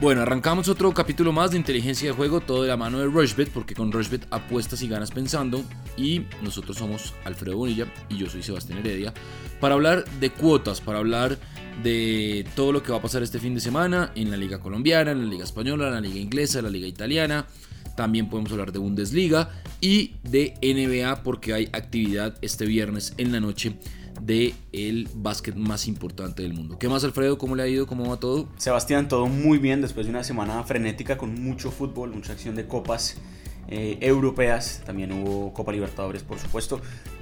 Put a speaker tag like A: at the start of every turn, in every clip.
A: Bueno, arrancamos otro capítulo más de inteligencia de juego, todo de la mano de Rushbet, porque con Rushbet apuestas y ganas pensando. Y nosotros somos Alfredo Bonilla y yo soy Sebastián Heredia, para hablar de cuotas, para hablar de todo lo que va a pasar este fin de semana en la Liga Colombiana, en la Liga Española, en la Liga Inglesa, en la Liga Italiana. También podemos hablar de Bundesliga y de NBA porque hay actividad este viernes en la noche de el básquet más importante del mundo. ¿Qué más, Alfredo? ¿Cómo le ha ido? ¿Cómo va todo?
B: Sebastián, todo muy bien después de una semana frenética con mucho fútbol, mucha acción de copas eh, europeas. También hubo Copa Libertadores, por supuesto.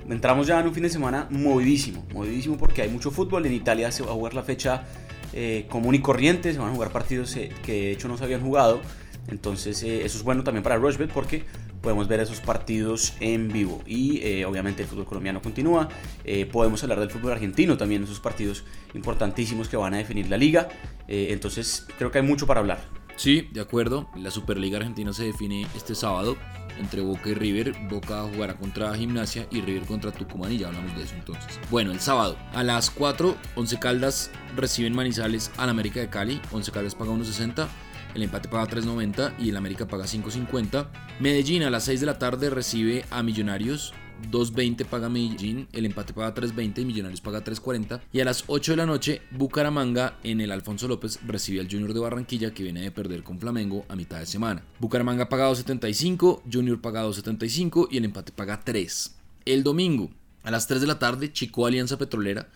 B: Entramos ya en un fin de semana movidísimo, movidísimo porque hay mucho fútbol. En Italia se va a jugar la fecha eh, común y corriente, se van a jugar partidos eh, que de hecho no se habían jugado. Entonces eso es bueno también para Rushbet porque podemos ver esos partidos en vivo. Y eh, obviamente el fútbol colombiano continúa. Eh, podemos hablar del fútbol argentino también, esos partidos importantísimos que van a definir la liga. Eh, entonces creo que hay mucho para hablar.
A: Sí, de acuerdo. La Superliga Argentina se define este sábado entre Boca y River. Boca jugará contra Gimnasia y River contra Tucumán y ya hablamos de eso entonces. Bueno, el sábado a las 4, 11 Caldas reciben Manizales al América de Cali. 11 Caldas paga 1.60 el empate paga 3.90 y el América paga 5.50. Medellín a las 6 de la tarde recibe a Millonarios. 2.20 paga Medellín, el empate paga 3.20 y Millonarios paga 3.40. Y a las 8 de la noche, Bucaramanga en el Alfonso López recibe al Junior de Barranquilla que viene de perder con Flamengo a mitad de semana. Bucaramanga paga 2.75, Junior paga 2.75 y el empate paga 3. El domingo, a las 3 de la tarde, Chico Alianza Petrolera.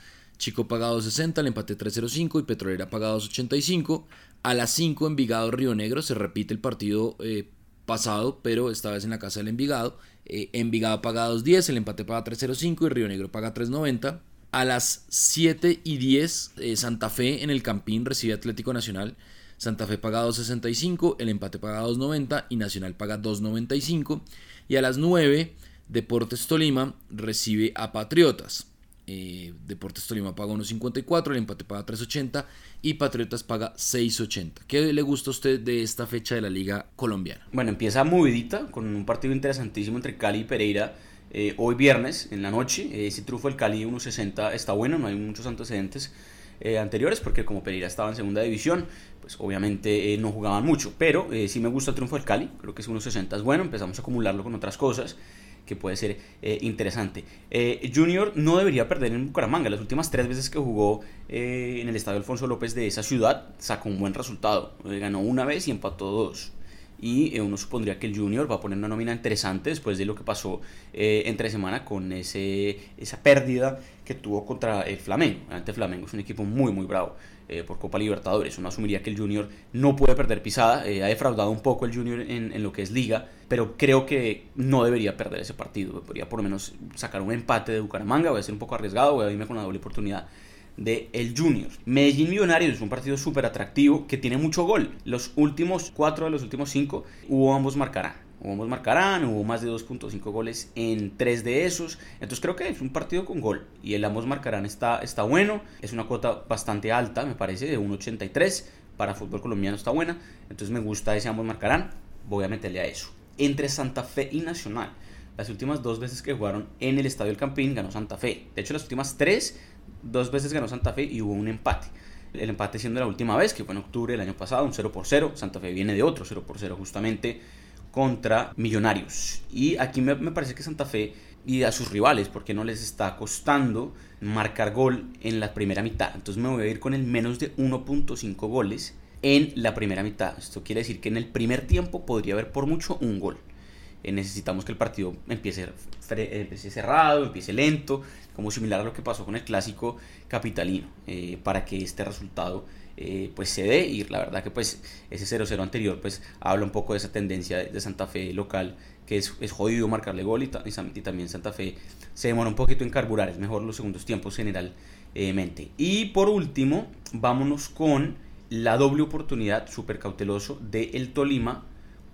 A: Chico paga 2.60, el empate 3.05 y Petrolera paga 2.85. A las 5 Envigado Río Negro se repite el partido eh, pasado, pero esta vez en la casa del Envigado. Eh, Envigado paga 2.10, el empate paga 3.05 y Río Negro paga 3.90. A las 7 y 10 eh, Santa Fe en el Campín recibe Atlético Nacional. Santa Fe paga 2.65, el empate paga 2.90 y Nacional paga 2.95. Y a las 9 Deportes Tolima recibe a Patriotas. Eh, Deportes Tolima paga 1.54, el empate paga 3.80 y Patriotas paga 6.80. ¿Qué le gusta a usted de esta fecha de la Liga Colombiana?
B: Bueno, empieza movidita con un partido interesantísimo entre Cali y Pereira. Eh, hoy viernes en la noche, eh, ese trufo del Cali 1.60 está bueno, no hay muchos antecedentes anteriores porque como Pereira estaba en segunda división, pues obviamente no jugaban mucho, pero sí me gusta el triunfo del Cali, creo que es 1.60 es bueno, empezamos a acumularlo con otras cosas que puede ser eh, interesante. Eh, Junior no debería perder en Bucaramanga. Las últimas tres veces que jugó eh, en el estadio Alfonso López de esa ciudad sacó un buen resultado. ganó una vez y empató dos. Y uno supondría que el Junior va a poner una nómina interesante después de lo que pasó entre semana con ese, esa pérdida que tuvo contra el Flamengo. Ante Flamengo es un equipo muy, muy bravo. Eh, por Copa Libertadores. Uno asumiría que el Junior no puede perder pisada. Eh, ha defraudado un poco el Junior en, lo que es liga, pero creo que no debería perder ese partido. Podría por lo menos sacar un empate de Bucaramanga. Voy a ser un poco arriesgado, voy a irme con una doble oportunidad de el Junior. Medellín Millonarios es un partido súper atractivo que tiene mucho gol. Los últimos cuatro de los últimos cinco hubo ambos marcarán. Hubo marcarán, hubo más de 2.5 goles en tres de esos. Entonces creo que es un partido con gol. Y el ambos marcarán está, está bueno. Es una cuota bastante alta, me parece, de 1.83. Para fútbol colombiano está buena. Entonces me gusta ese ambos marcarán. Voy a meterle a eso. Entre Santa Fe y Nacional. Las últimas dos veces que jugaron en el Estadio El Campín ganó Santa Fe. De hecho, las últimas tres, dos veces ganó Santa Fe y hubo un empate. El empate siendo la última vez, que fue en octubre del año pasado, un 0 por 0. Santa Fe viene de otro 0 por 0 justamente contra Millonarios. Y aquí me, parece que Santa Fe y a sus rivales, porque no les está costando marcar gol en la primera mitad. Entonces me voy a ir con el menos de 1.5 goles en la primera mitad. Esto quiere decir que en el primer tiempo podría haber por mucho un gol. Eh, necesitamos que el partido empiece, empiece, cerrado, empiece lento, como similar a lo que pasó con el clásico capitalino, eh, para que este resultado eh, pues se dé y la verdad que pues ese 0-0 anterior pues habla un poco de esa tendencia de, Santa Fe local que es, es jodido marcarle gol y, también Santa Fe se demora un poquito en carburar, es mejor los segundos tiempos generalmente. Y por último, vámonos con la doble oportunidad súper cauteloso de el Tolima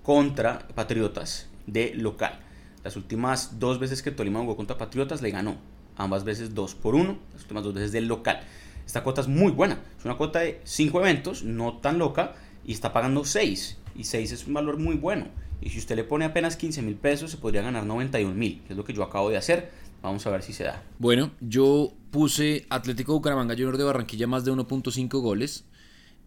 B: contra Patriotas de local. Las últimas dos veces que Tolima jugó contra Patriotas le ganó, ambas veces 2 por 1, las últimas dos veces del local. Esta cuota es muy buena. Es una cuota de 5 eventos, no tan loca, y está pagando 6. Y 6 es un valor muy bueno. Y si usted le pone apenas 15 mil pesos, se podría ganar 91 mil, es lo que yo acabo de hacer. Vamos a ver si se da.
A: Bueno, yo puse Atlético Bucaramanga Junior de Barranquilla más de 1.5 goles.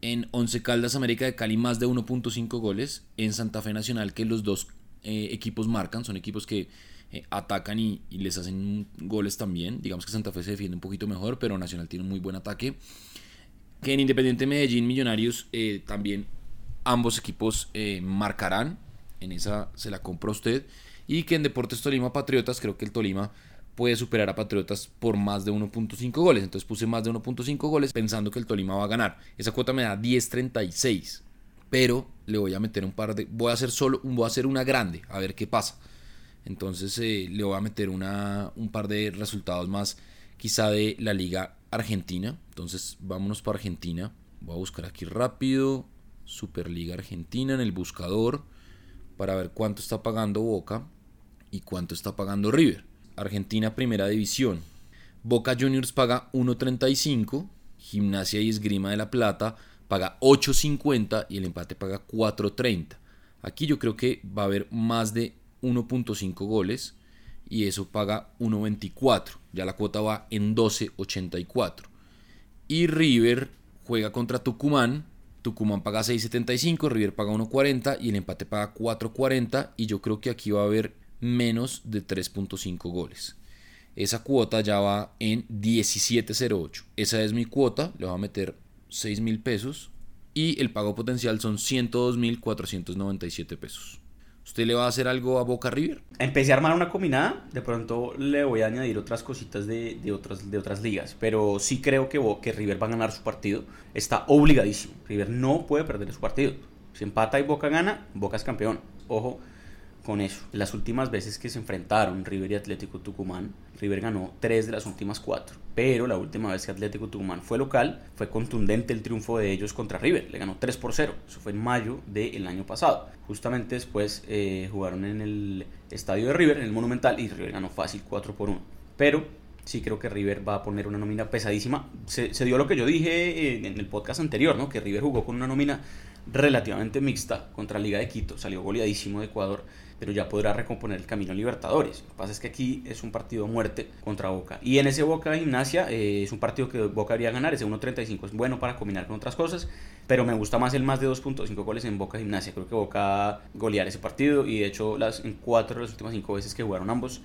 A: En Once Caldas América de Cali más de 1.5 goles. En Santa Fe Nacional que los dos eh, equipos marcan, son equipos que eh, atacan y, les hacen goles también. Digamos que Santa Fe se defiende un poquito mejor, pero Nacional tiene un muy buen ataque. Que en Independiente Medellín Millonarios eh, también ambos equipos marcarán. En esa se la compra usted. Y que en Deportes Tolima Patriotas, creo que el Tolima puede superar a Patriotas por más de 1.5 goles. Entonces puse más de 1.5 goles pensando que el Tolima va a ganar. Esa cuota me da 10.36. Pero le voy a meter un par de. Voy a hacer solo. Voy a hacer una grande. A ver qué pasa. Entonces eh, le voy a meter una, un par de resultados más. Quizá de la Liga Argentina. Entonces vámonos para Argentina. Voy a buscar aquí rápido. Superliga Argentina en el buscador. Para ver cuánto está pagando Boca. Y cuánto está pagando River. Argentina Primera División. Boca Juniors paga 1.35, Gimnasia y Esgrima de la Plata paga 8.50 y el empate paga 4.30. Aquí yo creo que va a haber más de 1.5 goles y eso paga 1.24. Ya la cuota va en 12.84. Y River juega contra Tucumán. Tucumán paga 6.75, River paga 1.40 y el empate paga 4.40 y yo creo que aquí va a haber menos de 3.5 goles. Esa cuota ya va en 17.08. Esa es mi cuota, le voy a meter 6 mil pesos y el pago potencial son 102.497 pesos. ¿Usted le va a hacer algo a Boca River?
B: Empecé a armar una combinada, de pronto le voy a añadir otras cositas de, otras, de otras ligas, pero sí creo que, que River va a ganar su partido. Está obligadísimo. River no puede perder su partido. Si empata y Boca gana, Boca es campeón. Ojo, con eso. Las últimas veces que se enfrentaron River y Atlético Tucumán, River ganó tres de las últimas cuatro. Pero la última vez que Atlético Tucumán fue local, fue contundente el triunfo de ellos contra River. Le ganó 3 por 0. Eso fue en mayo del año pasado. Justamente después eh, jugaron en el estadio de River, en el Monumental, y River ganó fácil 4 por 1. Pero sí creo que River va a poner una nómina pesadísima. Se, dio lo que yo dije en el podcast anterior, ¿no? Que River jugó con una nómina relativamente mixta contra Liga de Quito. Salió goleadísimo de Ecuador pero ya podrá recomponer el camino Libertadores. Lo que pasa es que aquí es un partido muerte contra Boca. Y en ese Boca Gimnasia eh, es un partido que Boca debería ganar, ese 1.35 es bueno para combinar con otras cosas, pero me gusta más el más de 2.5 goles en Boca Gimnasia. Creo que Boca golear ese partido y de hecho las, en cuatro de las últimas cinco veces que jugaron ambos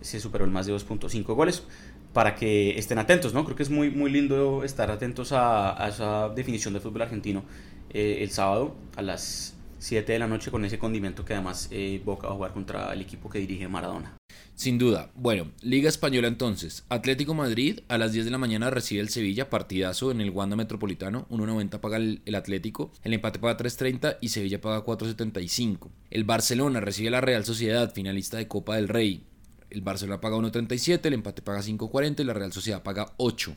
B: se superó el más de 2.5 goles para que estén atentos, ¿no? Creo que es muy, muy lindo estar atentos a, esa definición del fútbol argentino eh, el sábado a las 7 de la noche con ese condimento que además eh, Boca va a jugar contra el equipo que dirige Maradona.
A: Sin duda. Bueno, Liga Española entonces. Atlético Madrid a las 10 de la mañana recibe el Sevilla, partidazo en el Wanda Metropolitano. 1.90 paga el, Atlético, el empate paga 3.30 y Sevilla paga 4.75. El Barcelona recibe la Real Sociedad, finalista de Copa del Rey. El Barcelona paga 1.37, el empate paga 5.40 y la Real Sociedad paga 8.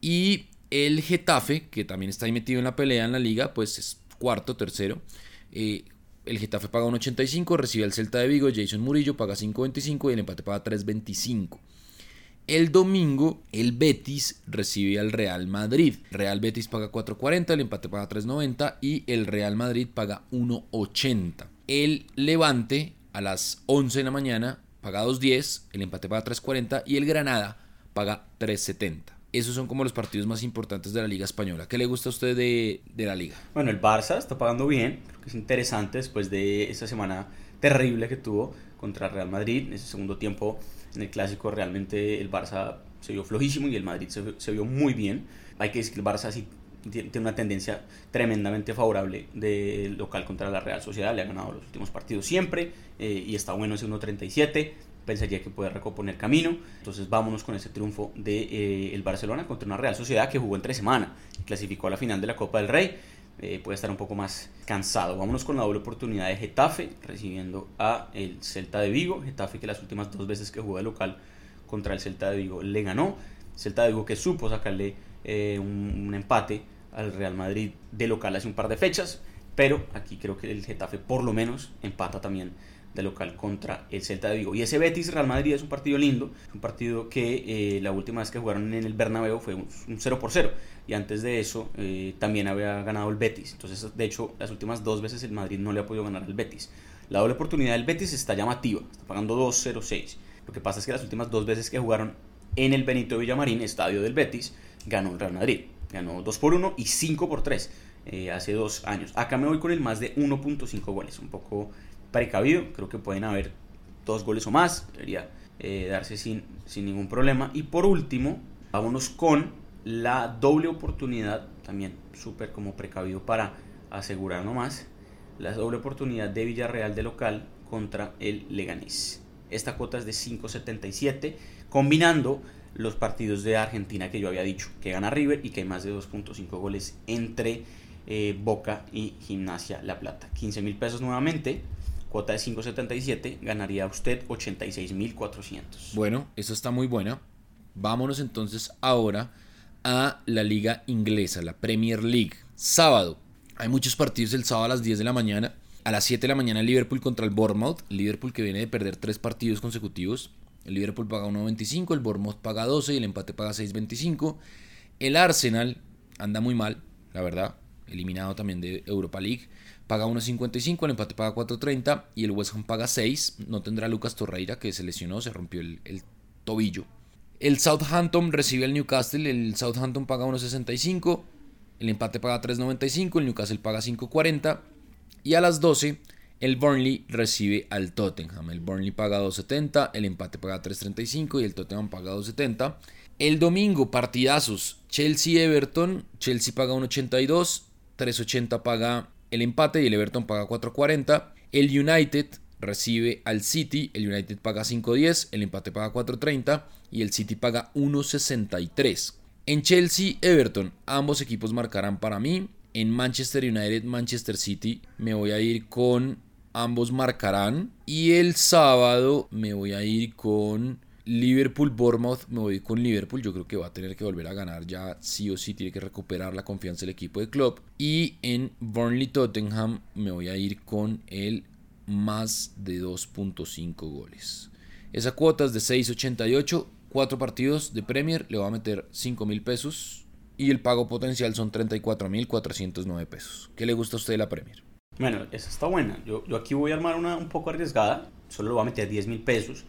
A: Y el Getafe, que también está ahí metido en la pelea en la liga, pues es cuarto, tercero. Eh, el Getafe paga 1.85, recibe al Celta de Vigo, Jason Murillo paga 5.25 y el empate paga 3.25. El domingo, el Betis recibe al Real Madrid. Real Betis paga 4.40, el empate paga 3.90 y el Real Madrid paga 1.80. El Levante a las 11 de la mañana paga 2.10, el empate paga 3.40 y el Granada paga 3.70 esos son como los partidos más importantes de la Liga Española. ¿Qué le gusta a usted de, la Liga?
B: Bueno, el Barça está pagando bien, creo que es interesante después de esta semana terrible que tuvo contra Real Madrid. En ese segundo tiempo, en el clásico, realmente el Barça se vio flojísimo y el Madrid se, vio muy bien. Hay que decir que el Barça sí tiene una tendencia tremendamente favorable de local contra la Real Sociedad. Le ha ganado los últimos partidos siempre eh, y está bueno ese 1.37 pensaría que puede recomponer camino. Entonces vámonos con ese triunfo de eh, el Barcelona contra una Real Sociedad que jugó entre semana clasificó a la final de la Copa del Rey. Eh, puede estar un poco más cansado. Vámonos con la doble oportunidad de Getafe recibiendo a el Celta de Vigo. Getafe que las últimas dos veces que jugó de local contra el Celta de Vigo le ganó. Celta de Vigo que supo sacarle eh, un, un empate al Real Madrid de local hace un par de fechas. Pero aquí creo que el Getafe por lo menos empata también local contra el Celta de Vigo. Y ese Betis Real Madrid es un partido lindo, un partido que eh, la última vez que jugaron en el Bernabéu fue un, 0 por 0 y antes de eso eh, también había ganado el Betis. Entonces, de hecho, las últimas dos veces el Madrid no le ha podido ganar al Betis. La doble oportunidad del Betis está llamativa, está pagando 2-0-6. Lo que pasa es que las últimas dos veces que jugaron en el Benito Villamarín, estadio del Betis, ganó el Real Madrid. Ganó 2 por 1 y 5 por 3 eh, hace dos años. Acá me voy con el más de 1.5 goles. Un poco precavido. Creo que pueden haber dos goles o más. Debería eh, darse sin, sin ningún problema. Y por último, vámonos con la doble oportunidad. También súper como precavido para asegurar nomás. La doble oportunidad de Villarreal de local contra el Leganés. Esta cuota es de 5.77, combinando los partidos de Argentina que yo había dicho, que gana River y que hay más de 2.5 goles entre eh, Boca y Gimnasia La Plata. 15 mil pesos nuevamente, cuota de 5.77, ganaría usted 86.400.
A: Bueno, eso está muy buena. Vámonos entonces ahora a la liga inglesa, la Premier League. Sábado. Hay muchos partidos el sábado a las 10 de la mañana. A las 7 de la mañana Liverpool contra el Bournemouth. Liverpool que viene de perder tres partidos consecutivos. El Liverpool paga 1.25, el Bournemouth paga 12 y el empate paga 6.25. El Arsenal anda muy mal, la verdad. Eliminado también de Europa League. Paga 1.55, el empate paga 4.30 y el West Ham paga 6. No tendrá Lucas Torreira que se lesionó, se rompió el, el tobillo. El Southampton recibe al Newcastle. El Southampton paga 1.65. El empate paga 3.95. El Newcastle paga 5.40. Y a las 12 el Burnley recibe al Tottenham. El Burnley paga 2.70, el empate paga 3.35 y el Tottenham paga 2.70. El domingo, partidazos. Chelsea-Everton. Chelsea paga 1.82, 3.80 paga el empate y el Everton paga 4.40. El United recibe al City. El United paga 5.10, el empate paga 4.30 y el City paga 1.63. En Chelsea-Everton, ambos equipos marcarán para mí. En Manchester United, Manchester City, me voy a ir con ambos marcarán. Y el sábado me voy a ir con Liverpool Bournemouth. Me voy con Liverpool. Yo creo que va a tener que volver a ganar ya sí o sí. Tiene que recuperar la confianza del equipo de club. Y en Burnley Tottenham me voy a ir con el más de 2.5 goles. Esa cuota es de 6.88. Cuatro partidos de Premier. Le voy a meter 5 mil pesos y el pago potencial son 34.409 pesos. ¿Qué le gusta a usted de la Premier?
B: Bueno, esa está buena. Yo, yo aquí voy a armar una un poco arriesgada. Solo le voy a meter 10 mil pesos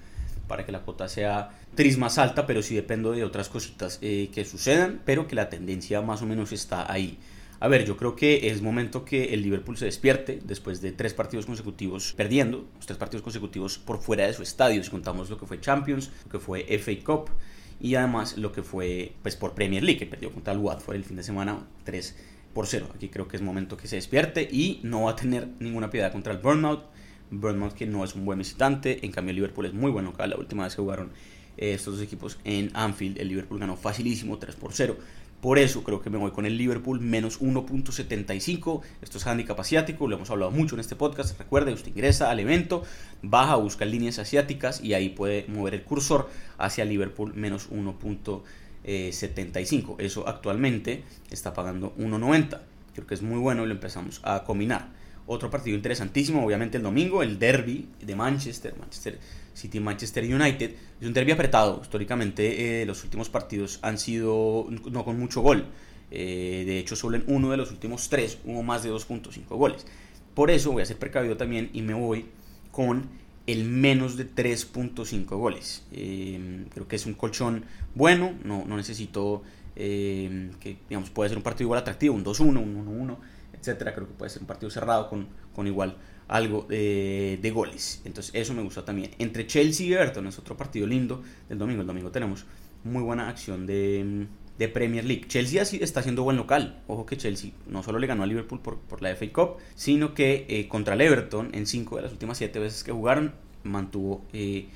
B: para que la cuota sea tris más alta, pero sí dependo de otras cositas eh, que sucedan, pero que la tendencia más o menos está ahí. A ver, yo creo que es momento que el Liverpool se despierte después de tres partidos consecutivos perdiendo, tres partidos consecutivos por fuera de su estadio, si contamos lo que fue Champions, lo que fue FA Cup y además lo que fue pues por Premier League, que perdió contra el Watford el fin de semana 3 por 0. Aquí creo que es momento que se despierte y no va a tener ninguna piedad contra el Bournemouth. Bournemouth que no es un buen visitante, en cambio Liverpool es muy bueno acá. La última vez que jugaron eh, estos dos equipos en Anfield, el Liverpool ganó facilísimo 3 por 0. Por eso creo que me voy con el Liverpool menos 1.75. Esto es handicap asiático, lo hemos hablado mucho en este podcast. Recuerde, usted ingresa al evento, baja, busca líneas asiáticas y ahí puede mover el cursor hacia Liverpool menos 1.75. Eso actualmente está pagando 1.90. Creo que es muy bueno y lo empezamos a combinar. Otro partido interesantísimo, obviamente el domingo, el derby de Manchester, Manchester City Manchester United. Es un derby apretado. Históricamente eh, los últimos partidos han sido no con mucho gol. Eh, de hecho, solo en uno de los últimos tres hubo más de 2.5 goles. Por eso voy a ser precavido también y me voy con el menos de 3.5 goles. Eh, creo que es un colchón bueno, no, no necesito que, digamos, puede ser un partido igual atractivo, un 2-1, un 1-1 etcétera. Creo que puede ser un partido cerrado con, con igual algo de, de, goles. Entonces, eso me gustó también. Entre Chelsea y Everton es otro partido lindo del domingo. El domingo tenemos muy buena acción de, de Premier League. Chelsea está haciendo buen local. Ojo que Chelsea no solo le ganó a Liverpool por, por la FA Cup, sino que eh, contra el Everton en cinco de las últimas siete veces que jugaron mantuvo eh,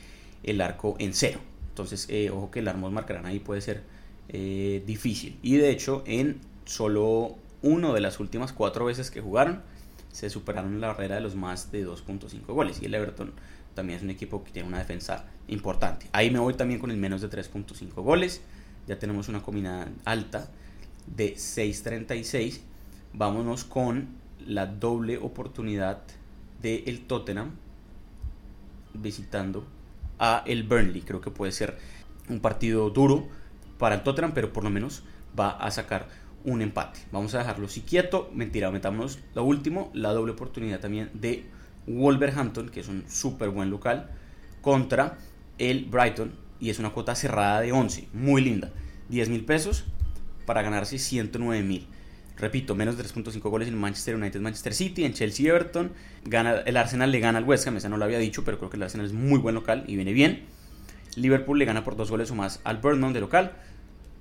B: el arco en cero. Entonces, eh, ojo que el Armos marcarán ahí puede ser difícil. Y de hecho, en solo uno de las últimas cuatro veces que jugaron, se superaron la barrera de los más de 2.5 goles. Y el Everton también es un equipo que tiene una defensa importante. Ahí me voy también con el menos de 3.5 goles. Ya tenemos una combinada alta de 6.36. Vámonos con la doble oportunidad del el Tottenham visitando a el Burnley. Creo que puede ser un partido duro para el Tottenham, pero por lo menos va a sacar un empate. Vamos a dejarlo así quieto. Mentira, metámonos lo último, la doble oportunidad también de Wolverhampton, que es un súper buen local, contra el Brighton. Y es una cuota cerrada de 11, muy linda. 10 mil pesos para ganarse 109 mil. Repito, menos de 3.5 goles en Manchester United, Manchester City, en Chelsea, Everton. Gana, el Arsenal le gana al West Ham, esa no lo había dicho, pero creo que el Arsenal es muy buen local y viene bien. Liverpool le gana por dos goles o más al Burnham de local.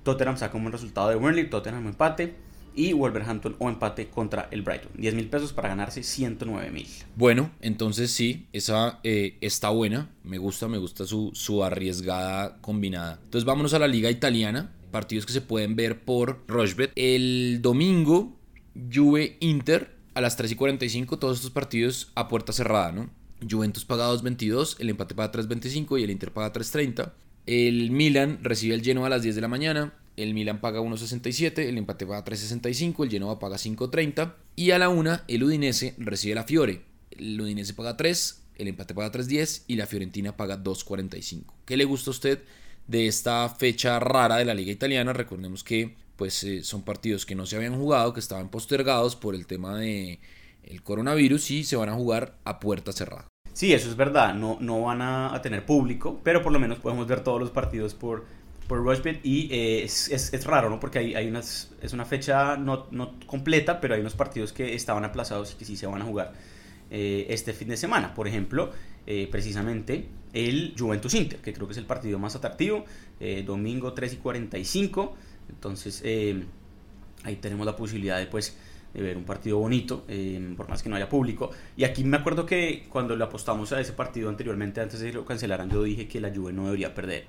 B: Tottenham saca un buen resultado de Burnley, Tottenham empate y Wolverhampton o empate contra el Brighton. 10 mil pesos para ganarse 109 mil.
A: Bueno, entonces sí, esa eh, está buena. Me gusta, me gusta su, su arriesgada combinada. Entonces vámonos a la liga italiana. Partidos que se pueden ver por Rochbet. El domingo, Juve Inter a las 3 y 45. Todos estos partidos a puerta cerrada, ¿no? Juventus paga 2.22, el empate paga 3.25 y el Inter paga 3.30. El Milan recibe el Genoa a las 10 de la mañana. El Milan paga 1.67, el empate paga 3.65, el Genoa paga 5.30 y a la 1 el Udinese recibe la Fiore. El Udinese paga 3, el empate paga 3.10 y la Fiorentina paga 2.45. ¿Qué le gusta a usted de esta fecha rara de la liga italiana? Recordemos que pues eh, son partidos que no se habían jugado, que estaban postergados por el tema de el coronavirus y se van a jugar a puerta cerrada.
B: Sí, eso es verdad, no, no van a, tener público, pero por lo menos podemos ver todos los partidos por, por Rushbet y eh, es, es, es, raro, ¿no? Porque hay, hay unas, es una fecha no, no, completa, pero hay unos partidos que estaban aplazados y que sí se van a jugar eh, este fin de semana. Por ejemplo, eh, precisamente el Juventus Inter, que creo que es el partido más atractivo, eh, domingo 3 y 45. Entonces, ahí tenemos la posibilidad de, pues, de ver un partido bonito, por más que no haya público. Y aquí me acuerdo que cuando le apostamos a ese partido anteriormente, antes de que lo cancelaran, yo dije que la Juve no debería perder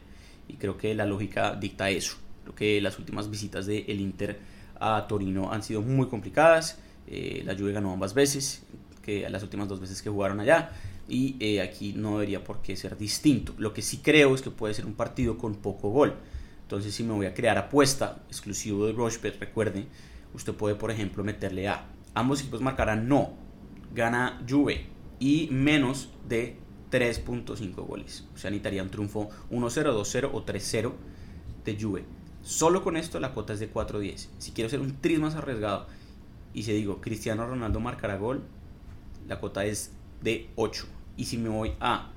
B: y creo que la lógica dicta eso. Creo que las últimas visitas del el Inter a Torino han sido muy complicadas. Eh, la Juve ganó ambas veces, que las últimas dos veces que jugaron allá. Y eh, aquí no debería por qué ser distinto. Lo que sí creo es que puede ser un partido con poco gol. Entonces, si me voy a crear apuesta exclusivo de Rochebet, recuerde, usted puede, por ejemplo, meterle a ambos equipos marcarán no, gana Juve y menos de 3.5 goles. O sea, necesitaría un triunfo 1-0, 2-0 o 3-0 de Juve. Solo con esto la cuota es de 4-10. Si quiero ser un tris más arriesgado y si digo Cristiano Ronaldo marcará gol, la cuota es de 8. Y si me voy a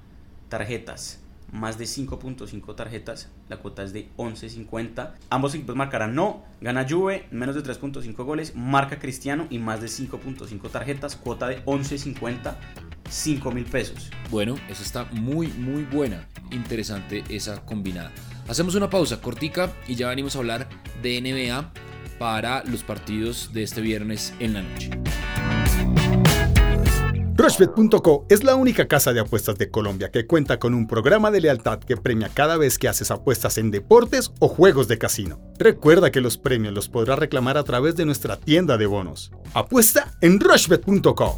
B: tarjetas, más de 5.5 tarjetas, la cuota es de 11.50. Ambos equipos marcarán no, gana Juve, menos de 3.5 goles, marca Cristiano y más de 5.5 tarjetas, cuota de 11.50 5 mil pesos.
A: Bueno, esa está muy, muy buena. Interesante esa combinada. Hacemos una pausa cortica y ya venimos a hablar de NBA para los partidos de este viernes en la noche.
C: Rushbet.co es la única casa de apuestas de Colombia que cuenta con un programa de lealtad que premia cada vez que haces apuestas en deportes o juegos de casino. Recuerda que los premios los podrás reclamar a través de nuestra tienda de bonos. Apuesta en Rushbet.co.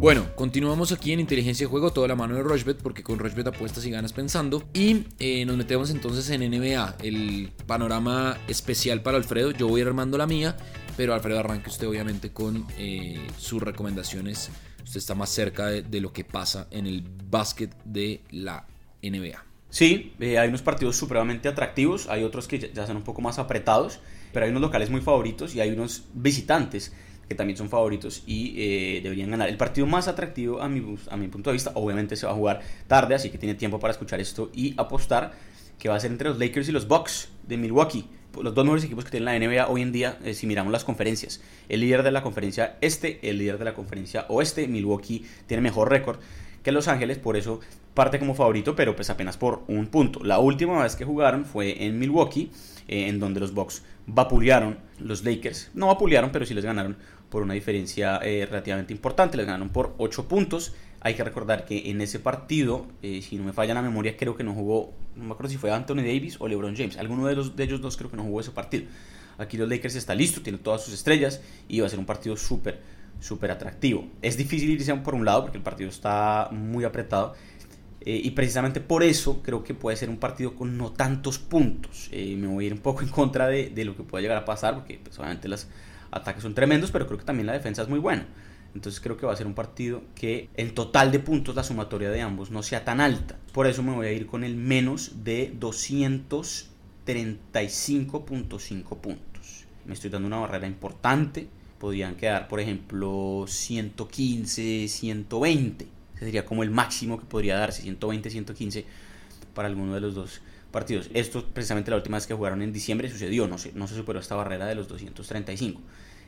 A: Bueno, continuamos aquí en Inteligencia de Juego, toda la mano de Rochbet, porque con Rochbet apuestas y ganas pensando. Y eh, nos metemos entonces en NBA, el panorama especial para Alfredo. Yo voy armando la mía, pero Alfredo arranque usted obviamente con eh, sus recomendaciones. Usted está más cerca de, lo que pasa en el básquet de la NBA.
B: Sí, eh, hay unos partidos supremamente atractivos, hay otros que ya, ya son un poco más apretados, pero hay unos locales muy favoritos y hay unos visitantes que también son favoritos y eh, deberían ganar. El partido más atractivo a mi, a mi punto de vista, obviamente se va a jugar tarde, así que tiene tiempo para escuchar esto y apostar, que va a ser entre los Lakers y los Bucks de Milwaukee. Los dos mejores equipos que tiene la NBA hoy en día, eh, si miramos las conferencias. El líder de la conferencia este, el líder de la conferencia oeste, Milwaukee tiene mejor récord que Los Ángeles, por eso parte como favorito, pero pues apenas por un punto. La última vez que jugaron fue en Milwaukee, eh, en donde los Bucks vapulearon los Lakers. No vapulearon, pero sí les ganaron por una diferencia eh, relativamente importante. Les ganaron por 8 puntos. Hay que recordar que en ese partido, eh, si no me falla la memoria, creo que no jugó, no me acuerdo si fue Anthony Davis o LeBron James. Alguno de, los, de ellos dos creo que no jugó ese partido. Aquí los Lakers está listo, tiene todas sus estrellas y va a ser un partido súper, súper atractivo. Es difícil irse por un lado porque el partido está muy apretado. Eh, y precisamente por eso creo que puede ser un partido con no tantos puntos. Eh, me voy a ir un poco en contra de, lo que puede llegar a pasar porque pues, obviamente las ataques son tremendos, pero creo que también la defensa es muy buena. Entonces creo que va a ser un partido que el total de puntos, la sumatoria de ambos, no sea tan alta. Por eso me voy a ir con el menos de 235.5 puntos. Me estoy dando una barrera importante. Podrían quedar, por ejemplo, 115, 120. Ese sería como el máximo que podría darse, 120, 115 para alguno de los dos partidos. Esto precisamente la última vez que jugaron en diciembre sucedió, no se, no se superó esta barrera de los 235.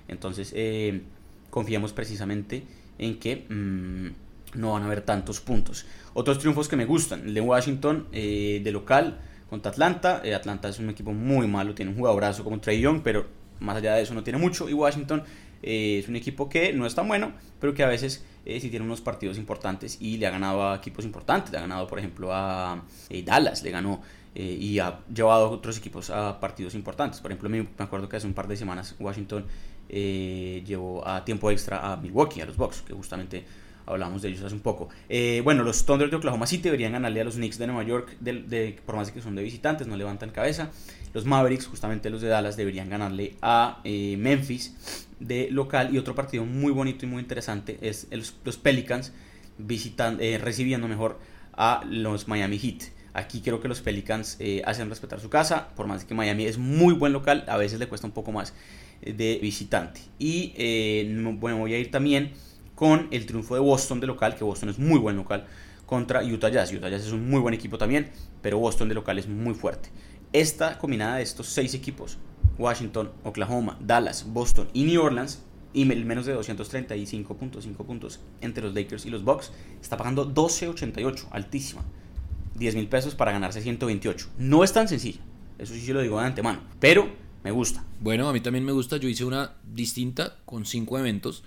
B: Entonces eh, confiamos precisamente en que mm, no van a haber tantos puntos. Otros triunfos que me gustan, el de Washington eh, de local contra Atlanta. Eh, Atlanta es un equipo muy malo, tiene un jugadorazo como Trey Young, pero más allá de eso no tiene mucho. Y Washington es un equipo que no es tan bueno, pero que a veces sí tiene unos partidos importantes y le ha ganado a equipos importantes. Le ha ganado, por ejemplo, a Dallas, le ganó eh, y ha llevado otros equipos a partidos importantes. Por ejemplo, me acuerdo que hace un par de semanas Washington eh, llevó a tiempo extra a Milwaukee, a los Bucks, que justamente hablamos de ellos hace un poco. Eh, bueno, los Thunder de Oklahoma City deberían ganarle a los Knicks de Nueva York, de, por más que son de visitantes, no levantan cabeza. Los Mavericks, justamente los de Dallas, deberían ganarle a Memphis de local. Y otro partido muy bonito y muy interesante es los Pelicans visitan, recibiendo mejor a los Miami Heat. Aquí creo que los Pelicans eh, hacen respetar su casa, por más que Miami es muy buen local, a veces le cuesta un poco más eh, de visitante. Y eh, bueno, voy a ir también con el triunfo de Boston de local, que Boston es muy buen local, contra Utah Jazz. Utah Jazz es un muy buen equipo también, pero Boston de local es muy fuerte. Esta combinada de estos seis equipos, Washington, Oklahoma, Dallas, Boston y New Orleans, y menos de 235.5 puntos entre los Lakers y los Bucks, está pagando 12.88, altísima. 10 mil pesos para ganarse 128. No es tan sencillo, eso sí se lo digo de antemano, pero me gusta.
A: Bueno, a mí también me gusta, yo hice una distinta con 5 eventos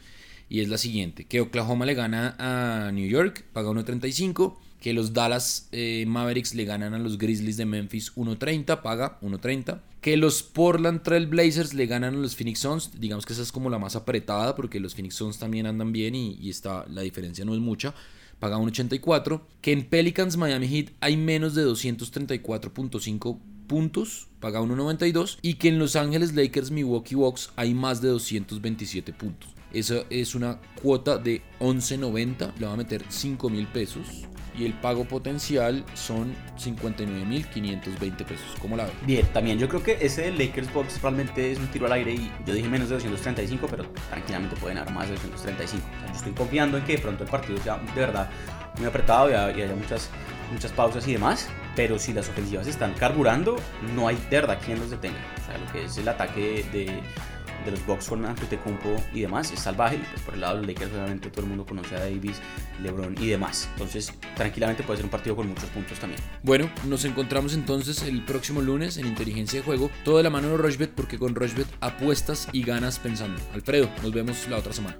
A: y es la siguiente, que Oklahoma le gana a New York, paga 1.35, que los Dallas eh, Mavericks le ganan a los Grizzlies de Memphis 1.30, paga 1.30, que los Portland Trail Blazers le ganan a los Phoenix Suns, digamos que esa es como la más apretada porque los Phoenix Suns también andan bien y, y está, la diferencia no es mucha, paga 1.84, que en Pelicans Miami Heat hay menos de 234.5 puntos, paga 1.92, y que en Los Ángeles Lakers Milwaukee Bucks hay más de 227 puntos. Esa es una cuota de 11.90, le va a meter 5 mil pesos y el pago potencial son 59.520 pesos. ¿Cómo la ve?
B: Bien, también yo creo que ese Lakers Box realmente es un tiro al aire y yo dije menos de 235, pero tranquilamente pueden dar más de 235. yo estoy confiando en que de pronto el partido sea de verdad muy apretado y haya muchas, muchas pausas y demás, pero si las ofensivas están carburando, no hay de verdad quien los detenga. O sea, lo que es el ataque de de los Bucks con Antetokounmpo y demás es salvaje. Pues por el lado de los Lakers obviamente todo el mundo conoce a Davis, LeBron y demás. Entonces tranquilamente puede ser un partido con muchos puntos también.
A: Bueno, nos encontramos entonces el próximo lunes en Inteligencia de Juego. Todo de la mano de Rochbet porque con Rochbet apuestas y ganas pensando. Alfredo, nos vemos la otra semana.